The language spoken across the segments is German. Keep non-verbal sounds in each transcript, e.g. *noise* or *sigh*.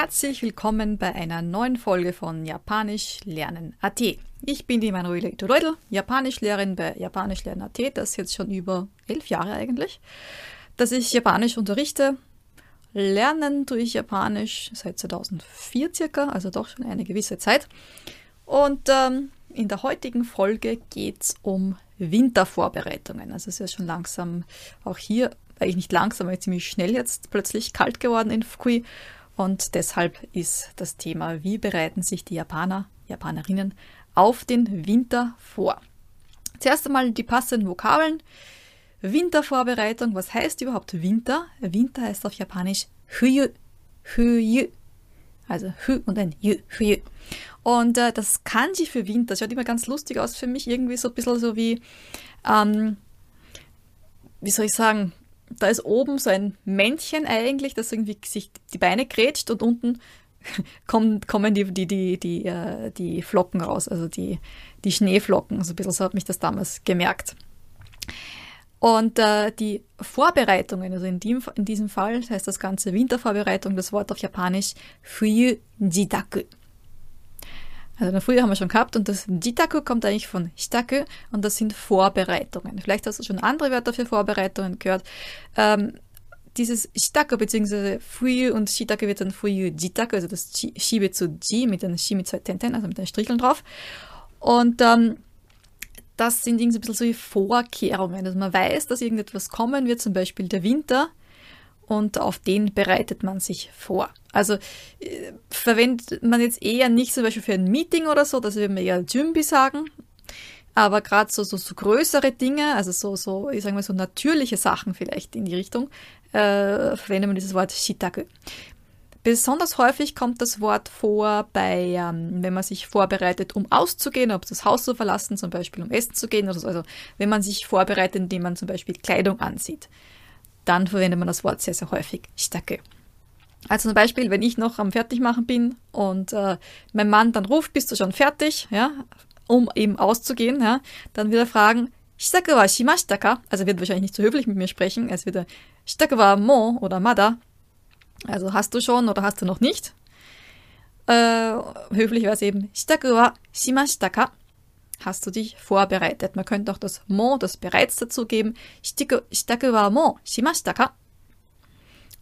Herzlich willkommen bei einer neuen Folge von Japanisch lernen AT. Ich bin die Manuela Itoreudel, Japanischlehrerin bei Japanisch lernen AT, das jetzt schon über elf Jahre eigentlich, dass ich Japanisch unterrichte. Lernen tue ich Japanisch seit 2004 circa, also doch schon eine gewisse Zeit. Und ähm, in der heutigen Folge geht es um Wintervorbereitungen. Also es ist ja schon langsam auch hier, eigentlich nicht langsam, aber ziemlich schnell jetzt plötzlich kalt geworden in Fukui. Und deshalb ist das Thema, wie bereiten sich die Japaner, Japanerinnen auf den Winter vor. Zuerst einmal die passenden Vokabeln. Wintervorbereitung, was heißt überhaupt Winter? Winter heißt auf Japanisch Huyu, Huyu. Also Hu und ein Yu, Huyu. Und äh, das Kanji für Winter schaut immer ganz lustig aus für mich, irgendwie so ein bisschen so wie, ähm, wie soll ich sagen, da ist oben so ein Männchen eigentlich, das irgendwie sich die Beine grätscht und unten *laughs* kommen, kommen die, die, die, die, äh, die Flocken raus, also die, die Schneeflocken. Also ein bisschen so hat mich das damals gemerkt. Und äh, die Vorbereitungen, also in, dem, in diesem Fall heißt das Ganze Wintervorbereitung, das Wort auf Japanisch Fuyu Jitaku. Also in Frühjahr haben wir schon gehabt und das Jitaku kommt eigentlich von Shitaku und das sind Vorbereitungen. Vielleicht hast du schon andere Wörter für Vorbereitungen gehört. Ähm, dieses Shitaku bzw. Fuyu und Shitaku wird dann Fuyu Jitaku, also das Shibe zu Ji mit einem Shi mit zwei Tenten, also mit den Stricheln drauf. Und ähm, das sind irgendwie so ein bisschen so Vorkehrungen. Also man weiß, dass irgendetwas kommen wird, zum Beispiel der Winter und auf den bereitet man sich vor. Also äh, verwendet man jetzt eher nicht zum Beispiel für ein Meeting oder so, das würde man eher Jumbi sagen. Aber gerade so, so, so größere Dinge, also so, so, ich sage mal so natürliche Sachen vielleicht in die Richtung, äh, verwendet man dieses Wort Shitaku. Besonders häufig kommt das Wort vor bei, ähm, wenn man sich vorbereitet, um auszugehen, ob das Haus zu verlassen, zum Beispiel um essen zu gehen oder so. Also wenn man sich vorbereitet, indem man zum Beispiel Kleidung ansieht dann verwendet man das Wort sehr, sehr häufig, Stacke. Also zum Beispiel, wenn ich noch am Fertigmachen bin und äh, mein Mann dann ruft, bist du schon fertig, ja, um eben auszugehen, ja, dann wird er fragen, Shitaku wa shimashita ka? Also wird wahrscheinlich nicht so höflich mit mir sprechen, es wird er Shitaku wa mo oder mada. Also hast du schon oder hast du noch nicht? Äh, höflich wäre es eben Shitaku wa shimashita ka? Hast du dich vorbereitet. Man könnte auch das mo, das bereits dazugeben.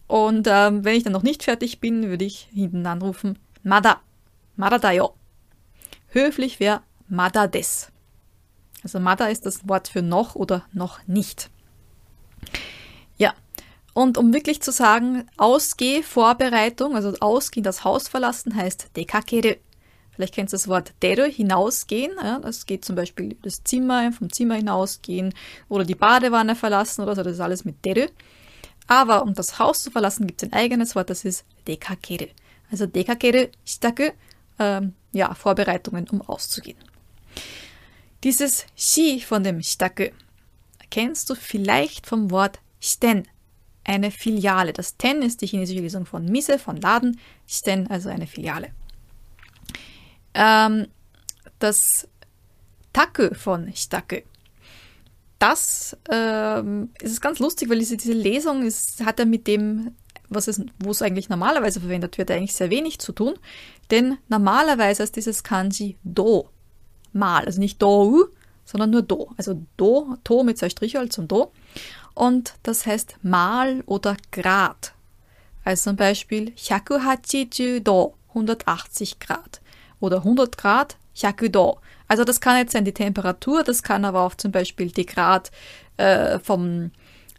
Und ähm, wenn ich dann noch nicht fertig bin, würde ich hinten anrufen, Mada, Mada da yo. Höflich wäre Mada des. Also Mada ist das Wort für noch oder noch nicht. Ja, und um wirklich zu sagen, Ausgeh-Vorbereitung, also Ausgehen, das Haus verlassen, heißt dekakeru. Vielleicht kennst du das Wort deru, hinausgehen. Ja, das geht zum Beispiel das Zimmer, vom Zimmer hinausgehen oder die Badewanne verlassen oder so. Das ist alles mit deru. Aber um das Haus zu verlassen, gibt es ein eigenes Wort, das ist dekakeru. Also dekakeru, shitaku, ähm, ja, Vorbereitungen, um auszugehen. Dieses Shi von dem shitaku kennst du vielleicht vom Wort shiten, eine Filiale. Das Ten ist die chinesische Lesung von Mise, von Laden, shiten, also eine Filiale. Ähm, das Taku von Shitaku. Das ähm, ist ganz lustig, weil diese, diese Lesung ist, hat ja mit dem, was es, wo es eigentlich normalerweise verwendet wird, eigentlich sehr wenig zu tun. Denn normalerweise ist dieses Kanji Do mal, also nicht Do, sondern nur Do. Also Do, To mit zwei Strichel zum Do. Und das heißt mal oder Grad. Also zum Beispiel 180 Do, 180 Grad oder 100 Grad, Hyakudo. Also das kann jetzt sein die Temperatur, das kann aber auch zum Beispiel die Grad äh, vom,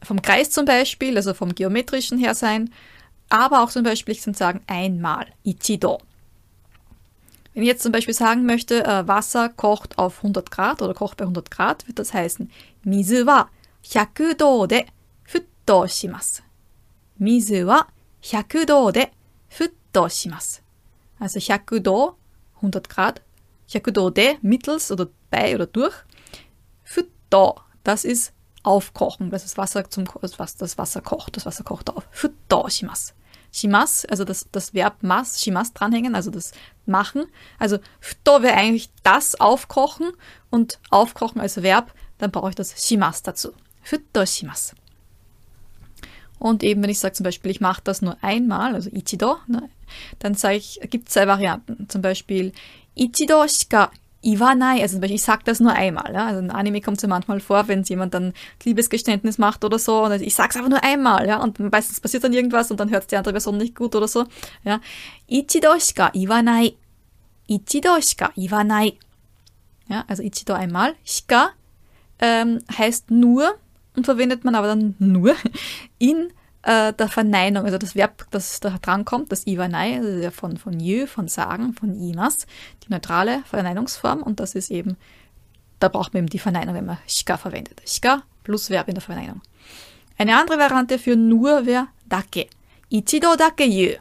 vom Kreis zum Beispiel, also vom geometrischen her sein, aber auch zum Beispiel, ich kann sagen, einmal, Ichido. Wenn ich jetzt zum Beispiel sagen möchte, äh, Wasser kocht auf 100 Grad oder kocht bei 100 Grad, wird das heißen, Mizu wa 100 度で沸騰します。水は100度で沸騰します。Also 100 度 100 Grad. Hyakudo de, mittels oder bei oder durch. Für da, das ist aufkochen, das ist Wasser zum das Wasser kocht, das Wasser kocht auf. Für da shimas. Shimas, also das, das Verb mas, shimas dranhängen, also das machen. Also da wäre eigentlich das aufkochen und aufkochen als Verb, dann brauche ich das shimas dazu. Für da shimas. Und eben, wenn ich sage zum Beispiel, ich mache das nur einmal, also ichido, ne, dann gibt es zwei Varianten. Zum Beispiel ichido shika iwanai, also zum Beispiel, ich sage das nur einmal. Ja? Also in Anime kommt es ja manchmal vor, wenn jemand dann Liebesgeständnis macht oder so, und ich sage es einfach nur einmal, ja, und meistens passiert dann irgendwas und dann hört die andere Person nicht gut oder so. Ja? Ichido shika iwanai. Ichido shika iwanai. Ja, also ichido einmal. Shika ähm, heißt nur und verwendet man aber dann nur in äh, der Verneinung, also das Verb, das da drankommt, das Iwanai, also ja von, von Jö, von Sagen, von Imas, die neutrale Verneinungsform und das ist eben, da braucht man eben die Verneinung, wenn man Shika verwendet. Shika plus Verb in der Verneinung. Eine andere Variante für nur wäre Dake. Ichido dake Jö.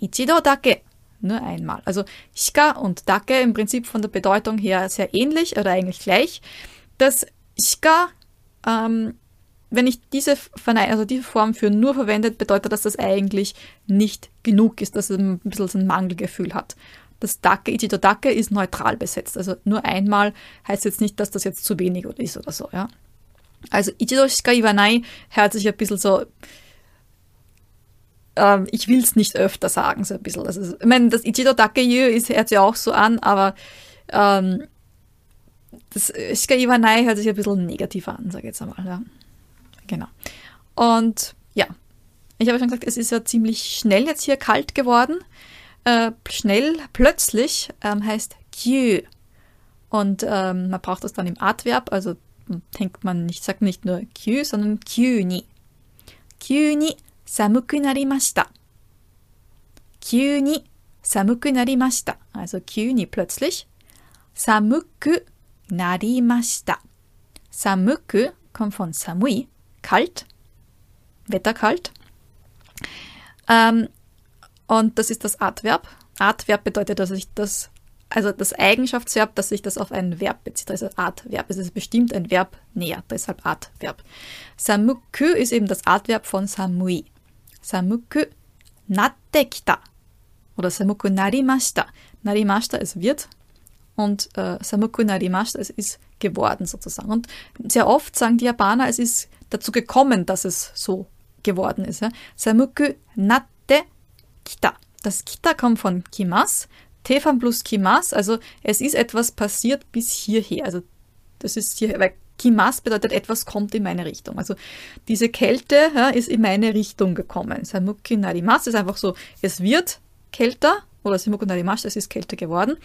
Ichido dake nur einmal. Also Shika und Dake im Prinzip von der Bedeutung her sehr ähnlich oder eigentlich gleich. Das Shika ähm, wenn ich diese, also diese Form für nur verwendet, bedeutet das, dass das eigentlich nicht genug ist, dass es ein bisschen so ein Mangelgefühl hat. Das Dake, Ichido Dake ist neutral besetzt. Also nur einmal heißt jetzt nicht, dass das jetzt zu wenig ist oder so, ja. Also Ichido Shika Iwanai hört sich ein bisschen so, ähm, ich will es nicht öfter sagen, so ein bisschen. Also, ich meine, das Ichido Dake Yu hört sich auch so an, aber ähm, das Shika Iwanai hört sich ein bisschen negativ an, sage ich jetzt einmal, ja. Genau. Und ja, ich habe schon gesagt, es ist ja ziemlich schnell jetzt hier kalt geworden. Äh, schnell, plötzlich ähm, heißt Kyu. Und ähm, man braucht das dann im Adverb, also denkt man nicht, sagt nicht nur Kyu, sondern Kyu ni. Kyu ni samuku narimashita. Kyu ni samuku narimashita. Also Kyu ni plötzlich. Samuku narimashita. Samuku kommt von samui kalt, wetterkalt. Ähm, und das ist das Adverb. Adverb bedeutet, dass ich das, also das Eigenschaftsverb, dass sich das auf ein Verb bezieht, also Adverb. Es ist bestimmt ein Verb näher, deshalb Adverb. Samuku ist eben das Adverb von Samui. Samuku natte kita oder Samuku narimashita. Narimashita ist wird und äh, Samuku narimashita es ist geworden sozusagen. Und sehr oft sagen die Japaner, es ist dazu gekommen, dass es so geworden ist. Samuku natte kita. Das kita kommt von kimas. Tefan plus kimas, also es ist etwas passiert bis hierher. Also das ist hier, weil kimas bedeutet etwas kommt in meine Richtung. Also diese Kälte ja, ist in meine Richtung gekommen. Samuku narimas ist einfach so, es wird kälter oder Samuku narimas, es ist kälter geworden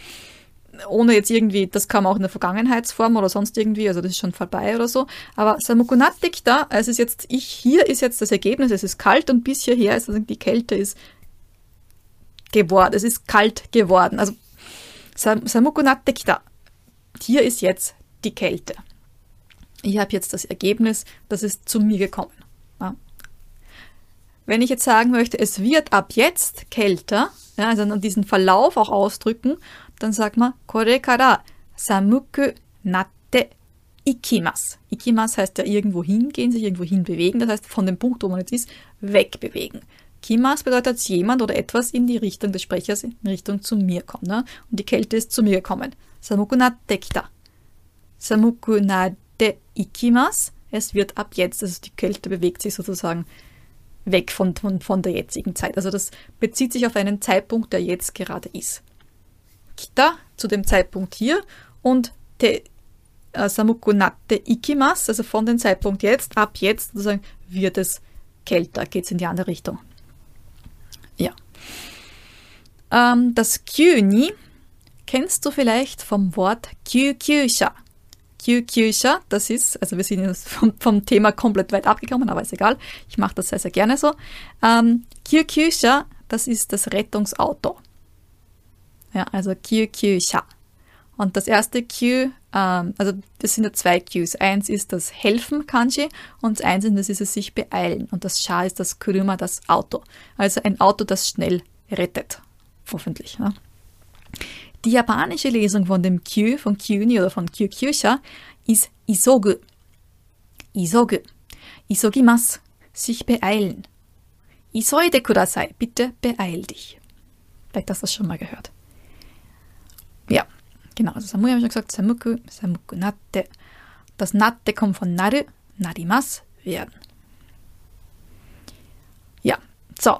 ohne jetzt irgendwie, das kam auch in der Vergangenheitsform oder sonst irgendwie, also das ist schon vorbei oder so. Aber Samukunatik da, es ist jetzt, ich, hier ist jetzt das Ergebnis, es ist kalt und bis hierher ist also die Kälte ist geworden, es ist kalt geworden. Also Samukunatik da, hier ist jetzt die Kälte. Ich habe jetzt das Ergebnis, das ist zu mir gekommen. Ja. Wenn ich jetzt sagen möchte, es wird ab jetzt kälter, ja, also diesen Verlauf auch ausdrücken dann sagt man, kore kara samuku natte ikimas. Ikimas heißt ja irgendwo hingehen, sich irgendwo hinbewegen, das heißt von dem Punkt, wo man jetzt ist, wegbewegen. Kimas bedeutet, dass jemand oder etwas in die Richtung des Sprechers, in Richtung zu mir kommt. Ne? Und die Kälte ist zu mir gekommen. Samuku natte kita. Samuku natte ikimas. Es wird ab jetzt, also die Kälte bewegt sich sozusagen weg von, von, von der jetzigen Zeit. Also das bezieht sich auf einen Zeitpunkt, der jetzt gerade ist. Kita zu dem Zeitpunkt hier und te äh, Samuku natte ikimas, also von dem Zeitpunkt jetzt, ab jetzt sozusagen wird es kälter, geht es in die andere Richtung. Ja. Ähm, das Kyuni kennst du vielleicht vom Wort Kyukyusha. Kyukyusha, das ist, also wir sind jetzt vom, vom, Thema komplett weit abgekommen, aber ist egal. Ich mache das sehr, sehr gerne so. Ähm, Kyukyusha, das ist das Rettungsauto. Ja, also Q, Q, Sha. Und das erste Q, ähm, also das sind ja zwei Qs. Eins ist das Helfen Kanji und eins ist, das es sich beeilen. Und das Sha ist das Kuruma, das Auto. Also ein Auto, das schnell rettet. Hoffentlich. Ja. Die japanische Lesung von dem Q, von Kyuni oder von Kyukyusha, ist Isogu. Isogu. Isogimas. Sich beeilen. Isoide kudasai. Bitte beeil dich. Vielleicht hast du das schon mal gehört. Ja, genau. Also Samui habe ich schon gesagt, Samuku, Samuku natte. Das natte kommt von naru, narimas, werden. So,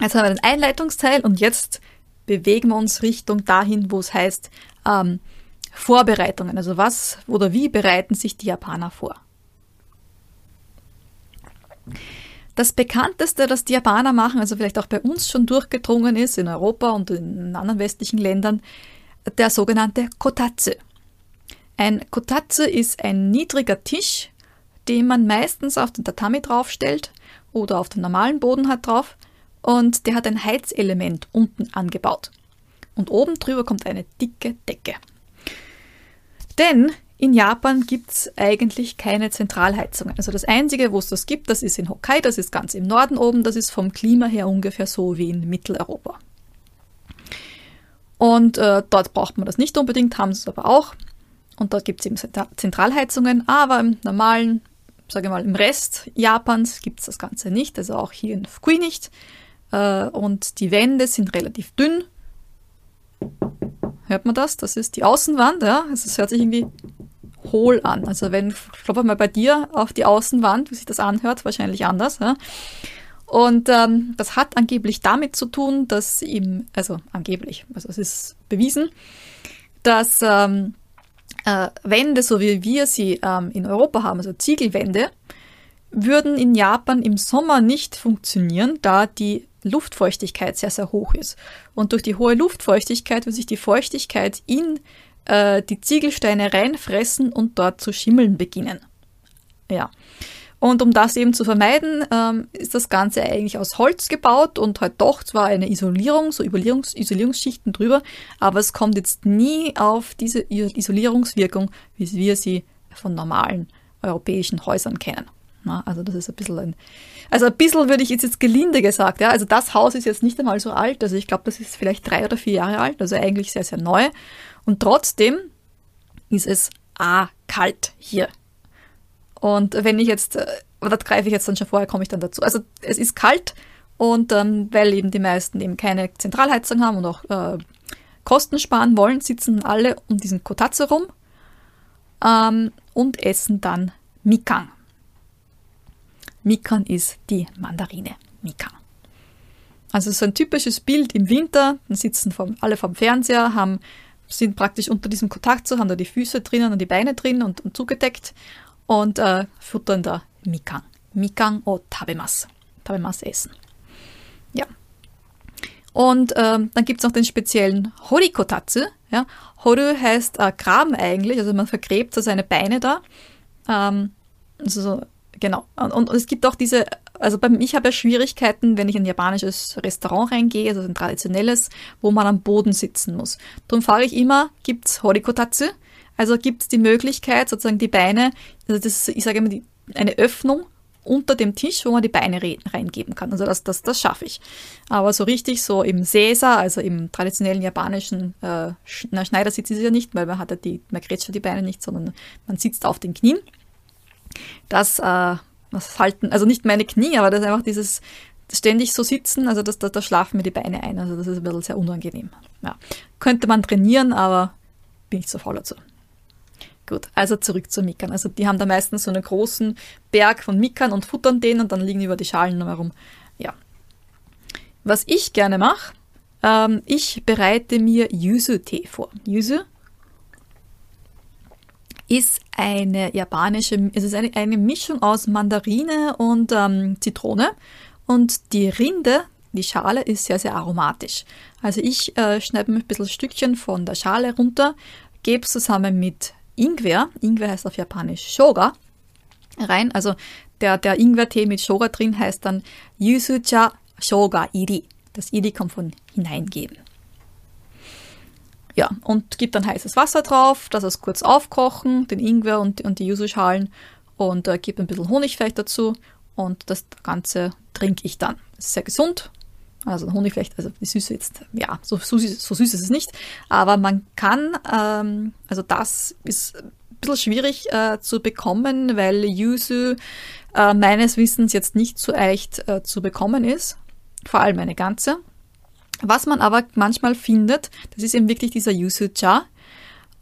jetzt haben wir den Einleitungsteil und jetzt bewegen wir uns Richtung dahin, wo es heißt ähm, Vorbereitungen. Also was oder wie bereiten sich die Japaner vor? Das bekannteste, das die Japaner machen, also vielleicht auch bei uns schon durchgedrungen ist, in Europa und in anderen westlichen Ländern, der sogenannte Kotatsu. Ein Kotatsu ist ein niedriger Tisch, den man meistens auf den Tatami draufstellt oder auf den normalen Boden hat drauf und der hat ein Heizelement unten angebaut. Und oben drüber kommt eine dicke Decke. Denn in Japan gibt es eigentlich keine Zentralheizungen. Also das Einzige, wo es das gibt, das ist in Hokkaido, das ist ganz im Norden oben, das ist vom Klima her ungefähr so wie in Mitteleuropa. Und äh, dort braucht man das nicht unbedingt, haben sie es aber auch. Und dort gibt es eben Zentralheizungen, aber im normalen, sage ich mal, im Rest Japans gibt es das Ganze nicht, also auch hier in Fukui nicht. Äh, und die Wände sind relativ dünn. Hört man das? Das ist die Außenwand, ja. Also es hört sich irgendwie hohl an. Also wenn, klopfe mal bei dir auf die Außenwand, wie sich das anhört, wahrscheinlich anders. Ja. Und ähm, das hat angeblich damit zu tun, dass ihm, also angeblich, also es ist bewiesen, dass ähm, äh, Wände, so wie wir sie ähm, in Europa haben, also Ziegelwände, würden in Japan im Sommer nicht funktionieren, da die Luftfeuchtigkeit sehr, sehr hoch ist. Und durch die hohe Luftfeuchtigkeit würde sich die Feuchtigkeit in äh, die Ziegelsteine reinfressen und dort zu schimmeln beginnen. Ja. Und um das eben zu vermeiden, ähm, ist das Ganze eigentlich aus Holz gebaut und halt doch zwar eine Isolierung, so Isolierungs Isolierungsschichten drüber, aber es kommt jetzt nie auf diese Isolierungswirkung, wie wir sie von normalen europäischen Häusern kennen. Na, also das ist ein bisschen ein, also ein bisschen würde ich jetzt, jetzt gelinde gesagt, ja, also das Haus ist jetzt nicht einmal so alt, also ich glaube, das ist vielleicht drei oder vier Jahre alt, also eigentlich sehr, sehr neu. Und trotzdem ist es A, kalt hier und wenn ich jetzt, äh, oder greife ich jetzt dann schon vorher, komme ich dann dazu. Also es ist kalt und ähm, weil eben die meisten eben keine Zentralheizung haben und auch äh, Kosten sparen wollen, sitzen alle um diesen Kotatsu rum ähm, und essen dann Mikan. Mikan ist die Mandarine. Mikan. Also so ein typisches Bild im Winter, dann sitzen vom, alle vom Fernseher, haben, sind praktisch unter diesem Kotatsu, haben da die Füße drinnen und die Beine drin und, und zugedeckt und äh, futtern da Mikan. Mikan o tabemas. Tabemas essen. Ja. Und ähm, dann gibt es noch den speziellen Horikotatsu. Ja. Horu heißt äh, Graben eigentlich, also man vergräbt so seine Beine da. Ähm, also so, genau. Und, und, es gibt auch diese, also bei, ich habe ja Schwierigkeiten, wenn ich in ein japanisches Restaurant reingehe, also ein traditionelles, wo man am Boden sitzen muss. Darum frage ich immer, gibt es Horikotatsu? Also gibt es die Möglichkeit, sozusagen die Beine, also das, ich sage immer, die, eine Öffnung unter dem Tisch, wo man die Beine reingeben kann. Also das, das, das schaffe ich. Aber so richtig so im Sesa, also im traditionellen japanischen äh, Schneidersitz ist es ja nicht, weil man hat ja die, man grätscht die Beine nicht, sondern man sitzt auf den Knien. Das, äh, das halten, also nicht meine Knie, aber das ist einfach dieses ständig so sitzen, also das, da, da schlafen mir die Beine ein. Also das ist ein bisschen sehr unangenehm. Ja. Könnte man trainieren, aber bin ich zu faul dazu. Gut, also zurück zu Mikan. Also die haben da meistens so einen großen Berg von Mikan und futtern den und dann liegen über die Schalen herum. Ja. Was ich gerne mache, ähm, ich bereite mir Yuzu-Tee vor. Yuzu ist eine japanische, es ist eine, eine Mischung aus Mandarine und ähm, Zitrone und die Rinde, die Schale ist sehr, sehr aromatisch. Also ich äh, schneide mir ein bisschen Stückchen von der Schale runter, gebe es zusammen mit Ingwer, Ingwer heißt auf Japanisch Shoga, rein. Also der, der Ingwer-Tee mit Shoga drin heißt dann Yusucha Shoga Iri. Das Iri kommt von hineingeben. Ja, und gibt dann heißes Wasser drauf, das es kurz aufkochen, den Ingwer und, und die Yuzu-Schalen und äh, gibt ein bisschen Honig vielleicht dazu und das Ganze trinke ich dann. Das ist sehr gesund, also Honig vielleicht, also die Süße jetzt, ja, so, so, so süß ist es nicht. Aber man kann, ähm, also das ist ein bisschen schwierig äh, zu bekommen, weil Yuzu äh, meines Wissens jetzt nicht so leicht äh, zu bekommen ist. Vor allem eine ganze. Was man aber manchmal findet, das ist eben wirklich dieser Yuzu-Cha.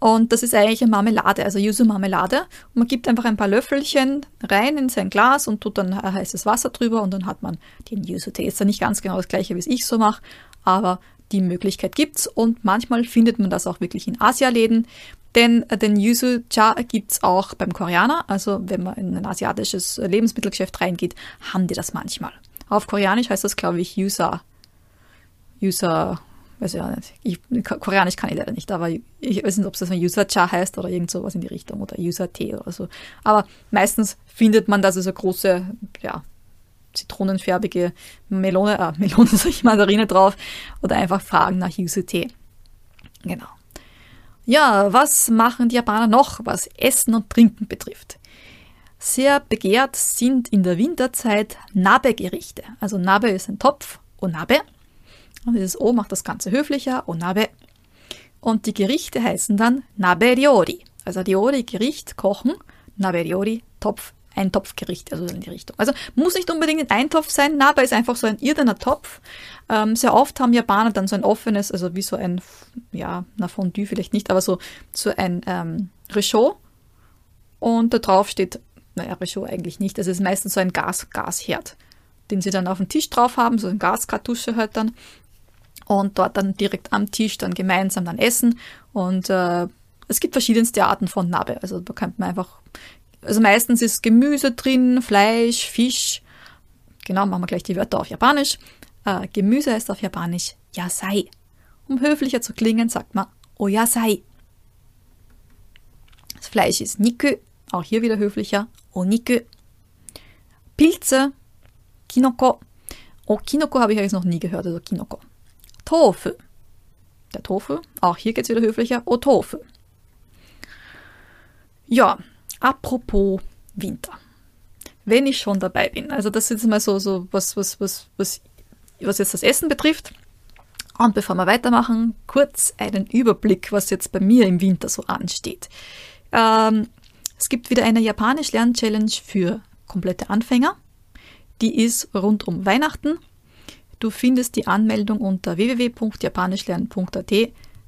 Und das ist eigentlich eine Marmelade, also Yuzu-Marmelade. Man gibt einfach ein paar Löffelchen rein in sein Glas und tut dann heißes Wasser drüber und dann hat man den Yuzu-Tee. Ist ja nicht ganz genau das gleiche, wie es ich so mache, aber die Möglichkeit gibt's und manchmal findet man das auch wirklich in Asialäden. Denn den Yuzu Cha gibt's auch beim Koreaner. Also wenn man in ein asiatisches Lebensmittelgeschäft reingeht, haben die das manchmal. Auf Koreanisch heißt das, glaube ich, Yusa. Yusa weiß ja nicht. Ich, Koreanisch kann ich leider nicht, aber ich weiß nicht, ob das ein User-Cha heißt oder irgend sowas in die Richtung oder User-T oder so. Aber meistens findet man, dass es eine große, ja, zitronenfärbige Melone, äh, *laughs* Melone, sag ich, Mandarine drauf oder einfach fragen nach User-T. Genau. Ja, was machen die Japaner noch, was Essen und Trinken betrifft? Sehr begehrt sind in der Winterzeit Nabe-Gerichte. Also Nabe ist ein Topf, Onabe. Und dieses O macht das Ganze höflicher, Onabe. Und die Gerichte heißen dann Nabe-Ryori. Also Ryori, Gericht, Kochen, Nabe-Ryori, Topf, ein Topfgericht, also in die Richtung. Also muss nicht unbedingt ein Eintopf sein, Nabe ist einfach so ein irdener Topf. Ähm, sehr oft haben Japaner dann so ein offenes, also wie so ein, ja, na Fondue vielleicht nicht, aber so, so ein ähm, Réchaud. Und da drauf steht, naja, Réchaud eigentlich nicht, es ist meistens so ein Gas, Gasherd, den sie dann auf dem Tisch drauf haben, so ein Gaskartusche halt dann und dort dann direkt am Tisch dann gemeinsam dann essen. Und äh, es gibt verschiedenste Arten von Nabe. Also da kann man einfach, also meistens ist Gemüse drin, Fleisch, Fisch. Genau, machen wir gleich die Wörter auf Japanisch. Äh, Gemüse heißt auf Japanisch Yasai. Um höflicher zu klingen, sagt man Oyasai. Das Fleisch ist Niku, auch hier wieder höflicher, Oniku. Pilze, Kinoko. Oh, Kinoko habe ich eigentlich noch nie gehört, also Kinoko. Tofu. Der Tofu, auch hier geht es wieder höflicher, O Tofu. Ja, apropos Winter. Wenn ich schon dabei bin, also das ist mal so, so was, was, was, was, was jetzt das Essen betrifft. Und bevor wir weitermachen, kurz einen Überblick, was jetzt bei mir im Winter so ansteht. Ähm, es gibt wieder eine Japanisch-Lern-Challenge für komplette Anfänger. Die ist rund um Weihnachten Du findest die Anmeldung unter www.japanischlernen.at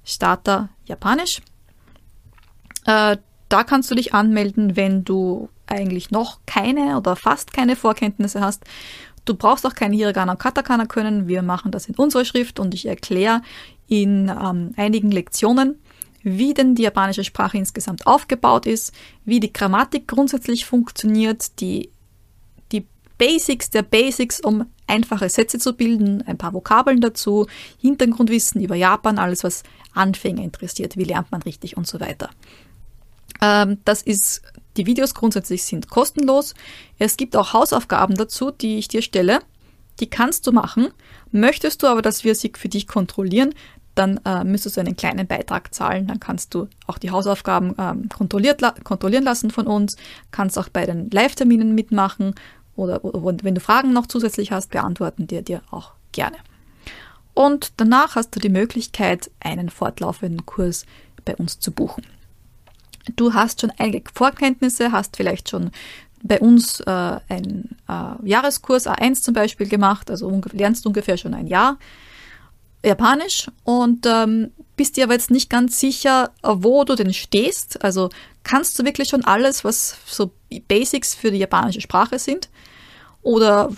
Starter Japanisch. Äh, da kannst du dich anmelden, wenn du eigentlich noch keine oder fast keine Vorkenntnisse hast. Du brauchst auch keine Hiragana und Katakana können. Wir machen das in unserer Schrift und ich erkläre in ähm, einigen Lektionen, wie denn die japanische Sprache insgesamt aufgebaut ist, wie die Grammatik grundsätzlich funktioniert, die Basics der Basics, um einfache Sätze zu bilden, ein paar Vokabeln dazu, Hintergrundwissen über Japan, alles, was Anfänger interessiert, wie lernt man richtig und so weiter. Ähm, das ist, die Videos grundsätzlich sind kostenlos. Es gibt auch Hausaufgaben dazu, die ich dir stelle. Die kannst du machen. Möchtest du aber, dass wir sie für dich kontrollieren, dann äh, müsstest du einen kleinen Beitrag zahlen. Dann kannst du auch die Hausaufgaben ähm, kontrolliert la kontrollieren lassen von uns, kannst auch bei den Live-Terminen mitmachen oder, oder wenn du Fragen noch zusätzlich hast, beantworten wir dir auch gerne. Und danach hast du die Möglichkeit, einen fortlaufenden Kurs bei uns zu buchen. Du hast schon einige Vorkenntnisse, hast vielleicht schon bei uns äh, einen äh, Jahreskurs A1 zum Beispiel gemacht, also lernst ungefähr schon ein Jahr Japanisch und ähm, bist dir aber jetzt nicht ganz sicher, wo du denn stehst. Also kannst du wirklich schon alles, was so Basics für die japanische Sprache sind? Oder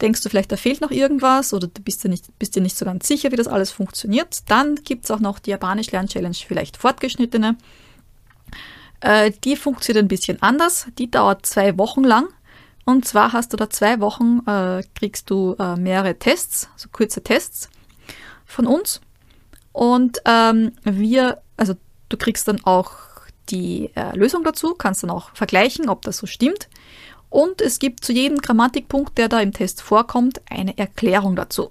denkst du vielleicht, da fehlt noch irgendwas oder du bist dir nicht, bist dir nicht so ganz sicher, wie das alles funktioniert? Dann gibt es auch noch die Japanisch Lern-Challenge, vielleicht fortgeschnittene. Äh, die funktioniert ein bisschen anders. Die dauert zwei Wochen lang. Und zwar hast du da zwei Wochen, äh, kriegst du äh, mehrere Tests, so kurze Tests von uns. Und ähm, wir, also du kriegst dann auch die äh, Lösung dazu, kannst dann auch vergleichen, ob das so stimmt. Und es gibt zu jedem Grammatikpunkt, der da im Test vorkommt, eine Erklärung dazu.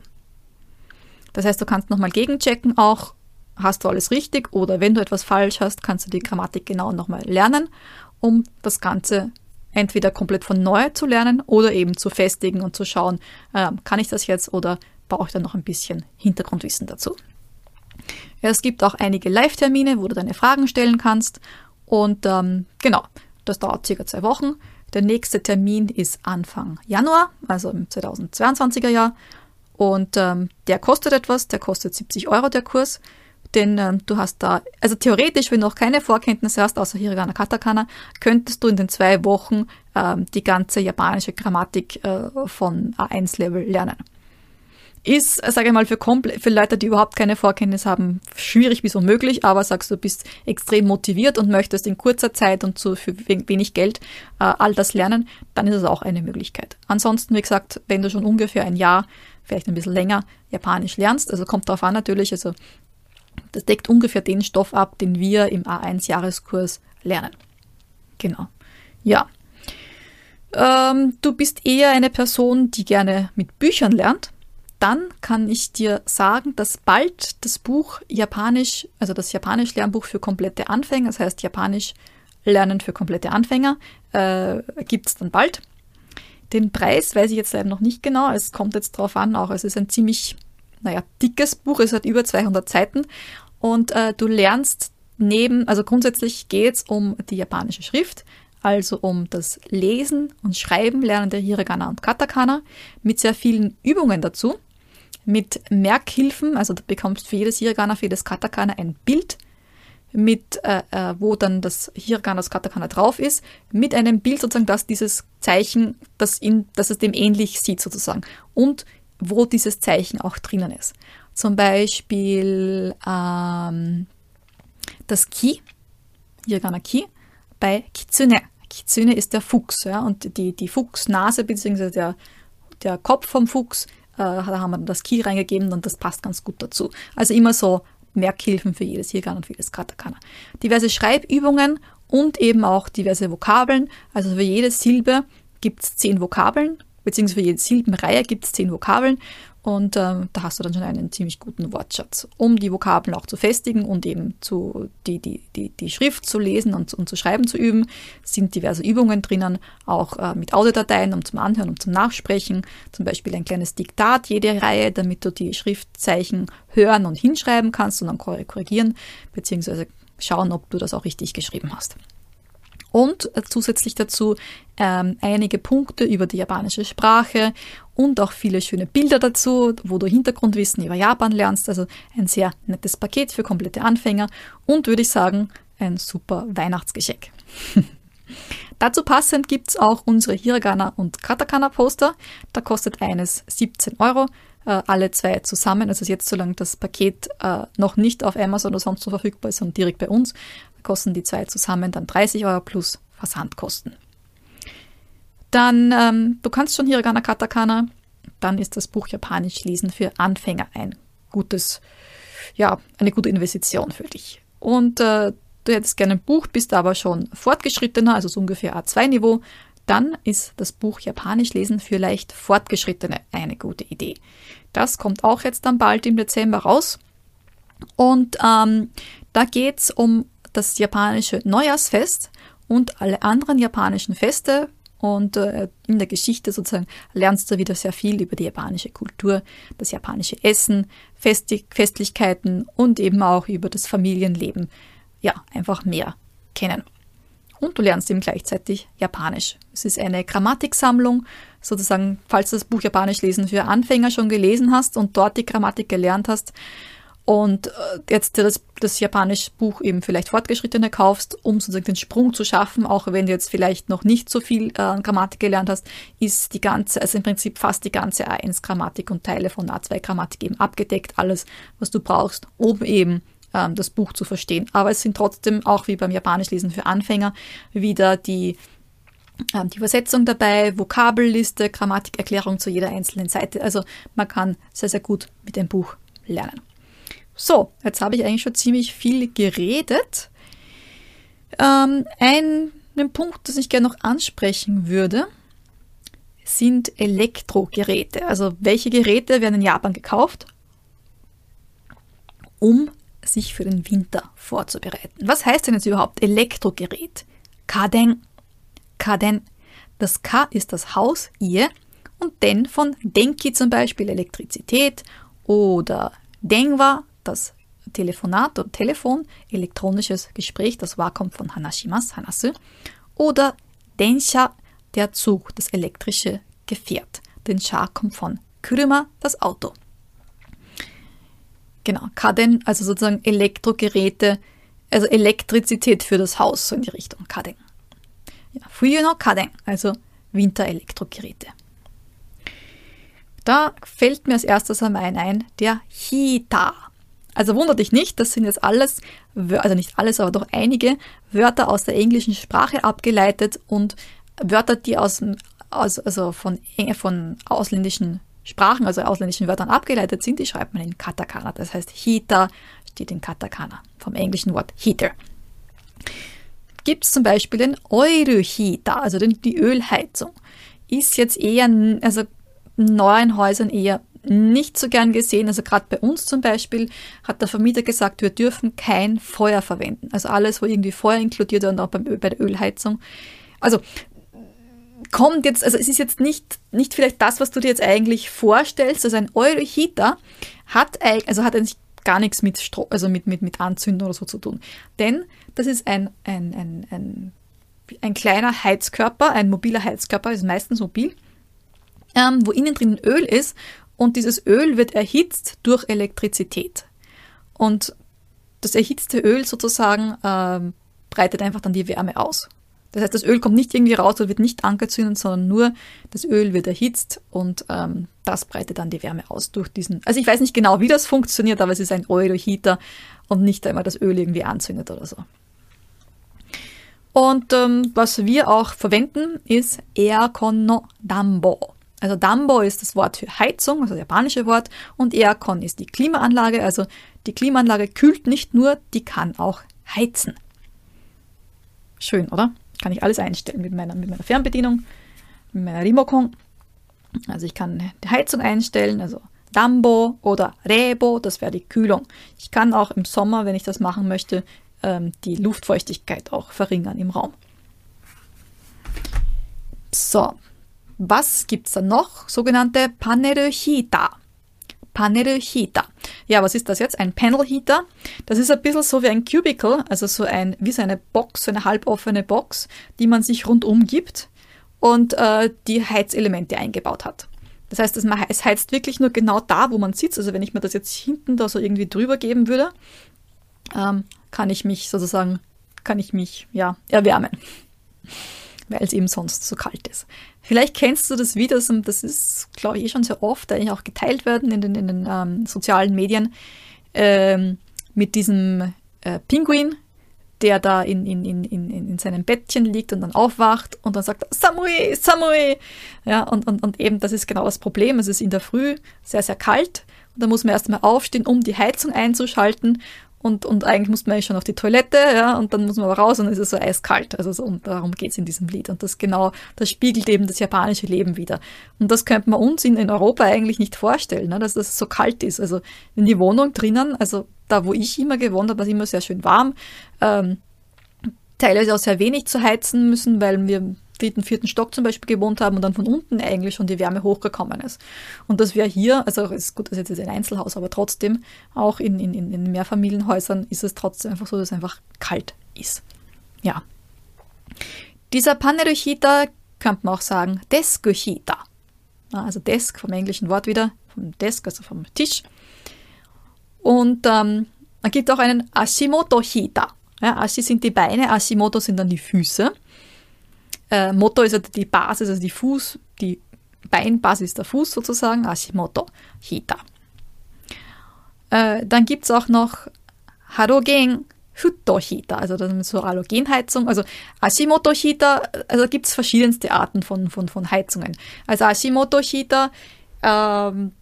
Das heißt, du kannst nochmal gegenchecken, auch hast du alles richtig oder wenn du etwas falsch hast, kannst du die Grammatik genau nochmal lernen, um das Ganze entweder komplett von neu zu lernen oder eben zu festigen und zu schauen, äh, kann ich das jetzt oder brauche ich dann noch ein bisschen Hintergrundwissen dazu. Es gibt auch einige Live-Termine, wo du deine Fragen stellen kannst und ähm, genau, das dauert circa zwei Wochen. Der nächste Termin ist Anfang Januar, also im 2022er Jahr. Und ähm, der kostet etwas, der kostet 70 Euro der Kurs. denn äh, du hast da, also theoretisch, wenn du noch keine Vorkenntnisse hast, außer Hiragana Katakana, könntest du in den zwei Wochen äh, die ganze japanische Grammatik äh, von A1-Level lernen. Ist, sage ich mal, für, für Leute, die überhaupt keine Vorkenntnisse haben, schwierig bis unmöglich, aber sagst du, bist extrem motiviert und möchtest in kurzer Zeit und zu für wenig Geld äh, all das lernen, dann ist es auch eine Möglichkeit. Ansonsten, wie gesagt, wenn du schon ungefähr ein Jahr, vielleicht ein bisschen länger Japanisch lernst, also kommt darauf an natürlich, also das deckt ungefähr den Stoff ab, den wir im A1-Jahreskurs lernen. Genau. Ja. Ähm, du bist eher eine Person, die gerne mit Büchern lernt. Dann kann ich dir sagen, dass bald das Buch Japanisch, also das Japanisch-Lernbuch für komplette Anfänger, das heißt Japanisch Lernen für komplette Anfänger, äh, gibt es dann bald. Den Preis weiß ich jetzt leider noch nicht genau. Es kommt jetzt drauf an, auch es ist ein ziemlich naja, dickes Buch, es hat über 200 Seiten und äh, du lernst neben, also grundsätzlich geht es um die japanische Schrift, also um das Lesen und Schreiben lernen der Hiragana und Katakana mit sehr vielen Übungen dazu, mit Merkhilfen, also du bekommst für jedes Hiragana, für jedes Katakana ein Bild, mit, äh, äh, wo dann das Hiragana, das Katakana drauf ist, mit einem Bild sozusagen, dass dieses Zeichen, das, in, dass es dem ähnlich sieht sozusagen. Und wo dieses Zeichen auch drinnen ist. Zum Beispiel ähm, das Ki, Hiragana Ki, bei Kitsune. Kitsune ist der Fuchs, ja, und die, die Fuchsnase bzw. Der, der Kopf vom Fuchs, äh, da haben wir das Ki reingegeben und das passt ganz gut dazu. Also immer so Merkhilfen für jedes Hiragana und für jedes Katakana. Diverse Schreibübungen und eben auch diverse Vokabeln. Also für jede Silbe gibt es zehn Vokabeln beziehungsweise für jede Silbenreihe gibt es zehn Vokabeln und ähm, da hast du dann schon einen ziemlich guten Wortschatz, um die Vokabeln auch zu festigen und eben zu, die, die, die, die Schrift zu lesen und, und zu schreiben zu üben, sind diverse Übungen drinnen, auch äh, mit Audiodateien, um zum Anhören, um zum Nachsprechen, zum Beispiel ein kleines Diktat, jede Reihe, damit du die Schriftzeichen hören und hinschreiben kannst und dann korrigieren, beziehungsweise schauen, ob du das auch richtig geschrieben hast. Und zusätzlich dazu ähm, einige Punkte über die japanische Sprache und auch viele schöne Bilder dazu, wo du Hintergrundwissen über Japan lernst. Also ein sehr nettes Paket für komplette Anfänger und würde ich sagen, ein super Weihnachtsgeschenk. *laughs* Dazu passend gibt es auch unsere Hiragana und Katakana Poster. Da kostet eines 17 Euro, äh, alle zwei zusammen. Also jetzt, solange das Paket äh, noch nicht auf Amazon oder sonst so verfügbar ist, sondern direkt bei uns, kosten die zwei zusammen dann 30 Euro plus Versandkosten. Dann, ähm, du kannst schon Hiragana Katakana, dann ist das Buch Japanisch lesen für Anfänger ein gutes, ja, eine gute Investition für dich. Und äh, du hättest gerne ein Buch, bist aber schon fortgeschrittener, also so ungefähr A2-Niveau, dann ist das Buch Japanisch lesen für leicht Fortgeschrittene eine gute Idee. Das kommt auch jetzt dann bald im Dezember raus. Und ähm, da geht es um das japanische Neujahrsfest und alle anderen japanischen Feste. Und äh, in der Geschichte sozusagen lernst du wieder sehr viel über die japanische Kultur, das japanische Essen, Festi Festlichkeiten und eben auch über das Familienleben. Ja, einfach mehr kennen. Und du lernst eben gleichzeitig Japanisch. Es ist eine Grammatiksammlung, sozusagen, falls du das Buch Japanisch lesen für Anfänger schon gelesen hast und dort die Grammatik gelernt hast, und äh, jetzt das, das japanische Buch eben vielleicht fortgeschrittene kaufst, um sozusagen den Sprung zu schaffen, auch wenn du jetzt vielleicht noch nicht so viel äh, Grammatik gelernt hast, ist die ganze, also im Prinzip fast die ganze A1-Grammatik und Teile von A2-Grammatik eben abgedeckt, alles, was du brauchst, um eben ähm, das Buch zu verstehen. Aber es sind trotzdem auch wie beim Japanischlesen für Anfänger wieder die ähm, die Übersetzung dabei, Vokabelliste, Grammatikerklärung zu jeder einzelnen Seite. Also man kann sehr, sehr gut mit dem Buch lernen. So, jetzt habe ich eigentlich schon ziemlich viel geredet. Ähm, einen Punkt, das ich gerne noch ansprechen würde, sind Elektrogeräte. Also welche Geräte werden in Japan gekauft, um sich für den Winter vorzubereiten? Was heißt denn jetzt überhaupt Elektrogerät? Kaden. Kaden. Das K ist das Haus, ihr, und den von Denki zum Beispiel Elektrizität oder Denwa das Telefonat oder Telefon, elektronisches Gespräch, das kommt von Hanashimas, Hanasu, oder Densha, der Zug, das elektrische Gefährt. Den Sha kommt von Kuruma, das Auto. Genau, Kaden, also sozusagen Elektrogeräte, also Elektrizität für das Haus, so in die Richtung, Kaden. Ja, Fuyu no Kaden, also Winterelektrogeräte. Da fällt mir als erstes einmal ein, der Hita. Also wundert dich nicht, das sind jetzt alles, also nicht alles, aber doch einige Wörter aus der englischen Sprache abgeleitet und Wörter, die aus, aus also von, von ausländischen Sprachen, also ausländischen Wörtern abgeleitet sind, die schreibt man in Katakana. Das heißt, Hita steht in Katakana, vom englischen Wort Heater. Gibt es zum Beispiel den Euro-Heater, also den, die Ölheizung. Ist jetzt eher, also in neuen Häusern eher nicht so gern gesehen. Also gerade bei uns zum Beispiel hat der Vermieter gesagt, wir dürfen kein Feuer verwenden. Also alles, wo irgendwie Feuer inkludiert und auch bei, der Ölheizung. Also kommt jetzt, also es ist jetzt nicht, nicht vielleicht das, was du dir jetzt eigentlich vorstellst. Also ein Euroheater hat, also hat eigentlich gar nichts mit, Stro also mit, mit, mit Anzünden oder so zu tun. Denn das ist ein, ein, ein, ein, ein kleiner Heizkörper, ein mobiler Heizkörper, ist meistens mobil, ähm, wo innen drin Öl ist und dieses Öl wird erhitzt durch Elektrizität. Und das erhitzte Öl sozusagen ähm, breitet einfach dann die Wärme aus. Das heißt, das Öl kommt nicht irgendwie raus oder wird nicht angezündet, sondern nur das Öl wird erhitzt und ähm, das breitet dann die Wärme aus durch diesen. Also ich weiß nicht genau, wie das funktioniert, aber es ist ein Euro-Heater und nicht einmal das Öl irgendwie anzündet oder so. Und ähm, was wir auch verwenden, ist Aircon no Dambo. Also Dambo ist das Wort für Heizung, also das japanische Wort, und Aircon ist die Klimaanlage. Also die Klimaanlage kühlt nicht nur, die kann auch heizen. Schön, oder? Kann ich alles einstellen mit meiner, mit meiner Fernbedienung, mit meiner Remote. Also ich kann die Heizung einstellen, also Dambo oder Rebo, das wäre die Kühlung. Ich kann auch im Sommer, wenn ich das machen möchte, ähm, die Luftfeuchtigkeit auch verringern im Raum. So, was gibt es dann noch? Sogenannte Panel Heater. Panel Heater. Ja, was ist das jetzt? Ein Panel Heater. Das ist ein bisschen so wie ein Cubicle, also so ein, wie so eine Box, so eine halboffene Box, die man sich rundum gibt und äh, die Heizelemente eingebaut hat. Das heißt, es heizt wirklich nur genau da, wo man sitzt. Also wenn ich mir das jetzt hinten da so irgendwie drüber geben würde, ähm, kann ich mich sozusagen, kann ich mich ja erwärmen weil es eben sonst so kalt ist. Vielleicht kennst du das Video, das ist, glaube ich, eh schon sehr oft eigentlich auch geteilt werden in den, in den ähm, sozialen Medien, ähm, mit diesem äh, Pinguin, der da in, in, in, in, in seinem Bettchen liegt und dann aufwacht und dann sagt, Samui, Samui. Ja, und, und, und eben das ist genau das Problem. Es ist in der Früh sehr, sehr kalt. Und da muss man erstmal aufstehen, um die Heizung einzuschalten und, und eigentlich muss man ja schon auf die Toilette, ja, und dann muss man aber raus und dann ist es so eiskalt. Also so, und darum geht's in diesem Lied. Und das genau, das spiegelt eben das japanische Leben wieder. Und das könnte man uns in, in Europa eigentlich nicht vorstellen, ne, dass das so kalt ist. Also in die Wohnung drinnen, also da, wo ich immer gewohnt habe, war es immer sehr schön warm. Ähm, teilweise auch sehr wenig zu heizen müssen, weil wir dritten, vierten Stock zum Beispiel gewohnt haben und dann von unten eigentlich schon die Wärme hochgekommen ist. Und das wäre hier, also ist gut, das ist jetzt ein Einzelhaus, aber trotzdem, auch in, in, in Mehrfamilienhäusern ist es trotzdem einfach so, dass es einfach kalt ist. Ja. Dieser Panerochita könnte man auch sagen Deskuchita. Also Desk vom englischen Wort wieder, vom Desk, also vom Tisch. Und ähm, man gibt auch einen Ashimoto-Hita. Ja, Ashi sind die Beine, Ashimoto sind dann die Füße. Äh, Motto ist halt die Basis, also die Fuß, die Beinbasis der Fuß sozusagen, Ashimoto Hita. Äh, dann gibt es auch noch Halogen Hutto Hita, also das ist so Halogenheizung. Also Ashimoto Hita, also gibt es verschiedenste Arten von, von, von Heizungen. Also Ashimoto Hita, ähm,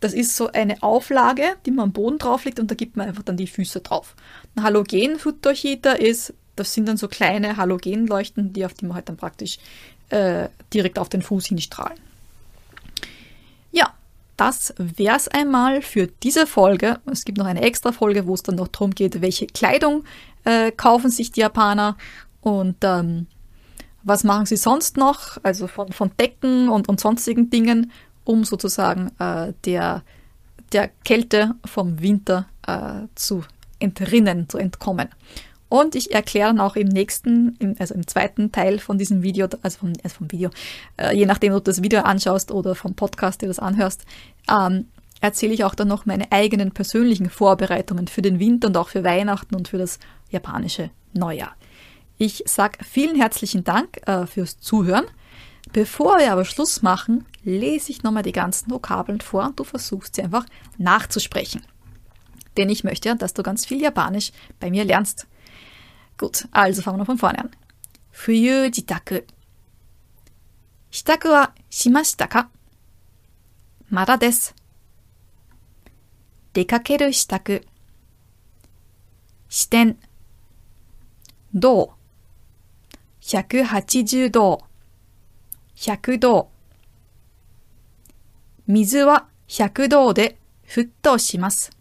das ist so eine Auflage, die man am Boden drauf legt und da gibt man einfach dann die Füße drauf. Ein Halogen Hutto Hita ist das sind dann so kleine Halogenleuchten, die auf die man halt dann praktisch äh, direkt auf den Fuß hinstrahlen. Ja, das wäre es einmal für diese Folge. Es gibt noch eine extra Folge, wo es dann noch darum geht, welche Kleidung äh, kaufen sich die Japaner und ähm, was machen sie sonst noch, also von, von Decken und, und sonstigen Dingen, um sozusagen äh, der, der Kälte vom Winter äh, zu entrinnen, zu entkommen. Und ich erkläre dann auch im nächsten, also im zweiten Teil von diesem Video, also vom, also vom Video, äh, je nachdem, ob du das Video anschaust oder vom Podcast dir das anhörst, ähm, erzähle ich auch dann noch meine eigenen persönlichen Vorbereitungen für den Winter und auch für Weihnachten und für das japanische Neujahr. Ich sage vielen herzlichen Dank äh, fürs Zuhören. Bevor wir aber Schluss machen, lese ich nochmal die ganzen Vokabeln vor und du versuchst sie einfach nachzusprechen. Denn ich möchte ja, dass du ganz viel Japanisch bei mir lernst. Gut, also fangen 冬自宅。支度はしましたかまだです。出かける支度。視点。銅。180度。100度。水は100度で沸騰します。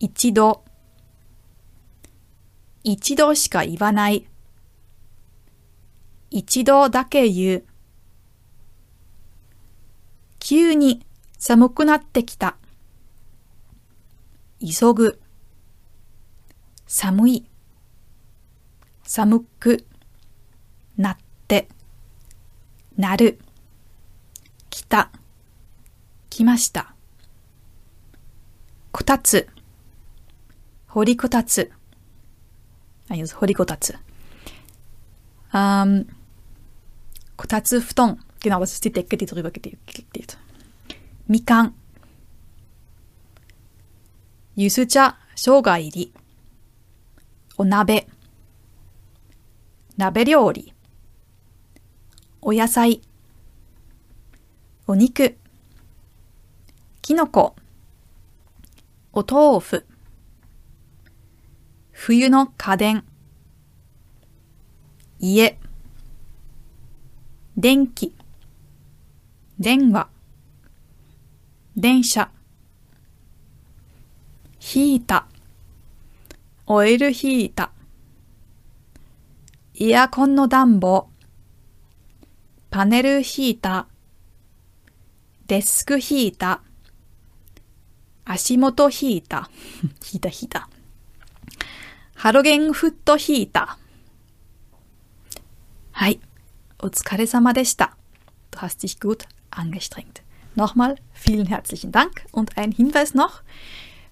一度。一度しか言わない。一度だけ言う。急に寒くなってきた。急ぐ。寒い。寒く。なって。なる。来た。来ました。こたつ。掘りこたつ。I use 掘りこたつ。Ähm, Kotatsu-Futon. Genau, das ist die Decke, die drüber gelegt wird. Mikan. Yusucha, Shoga iri. Onabe. Nabe ryori. Oyasai. Oniku. Kinoko. お豆腐冬の家電。家。電気。電話。電車。ヒータオイルヒータイヤコンの暖房パネルヒータデスクヒータ足元ヒータ *laughs* ヒータヒータハロゲンフットヒータはい。お疲れ様でした。Du hast dich gut angestrengt. Nochmal vielen herzlichen Dank und ein Hinweis noch.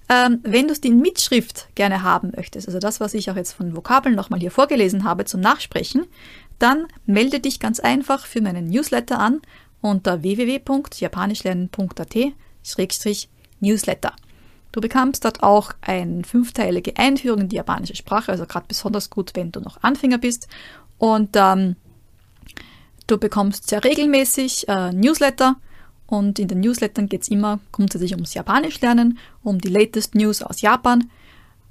Ähm, wenn du es in Mitschrift gerne haben möchtest, also das, was ich auch jetzt von Vokabeln nochmal hier vorgelesen habe zum Nachsprechen, dann melde dich ganz einfach für meinen Newsletter an unter www.japanischlernen.at-newsletter. Du bekommst dort auch eine fünfteilige Einführung in die japanische Sprache, also gerade besonders gut, wenn du noch Anfänger bist. Und ähm, du bekommst sehr regelmäßig äh, Newsletter und in den Newslettern geht es immer grundsätzlich ums Japanisch lernen, um die latest News aus Japan.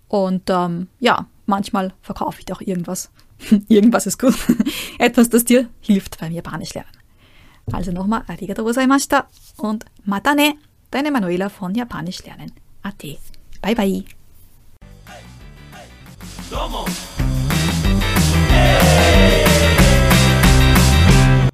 Und ähm, ja, manchmal verkaufe ich auch irgendwas. *laughs* irgendwas ist gut. *laughs* Etwas, das dir hilft beim Japanisch lernen. Also nochmal, arigatou gozaimashita und matane, deine Manuela von Japanisch lernen. アティバイバイ。どうも。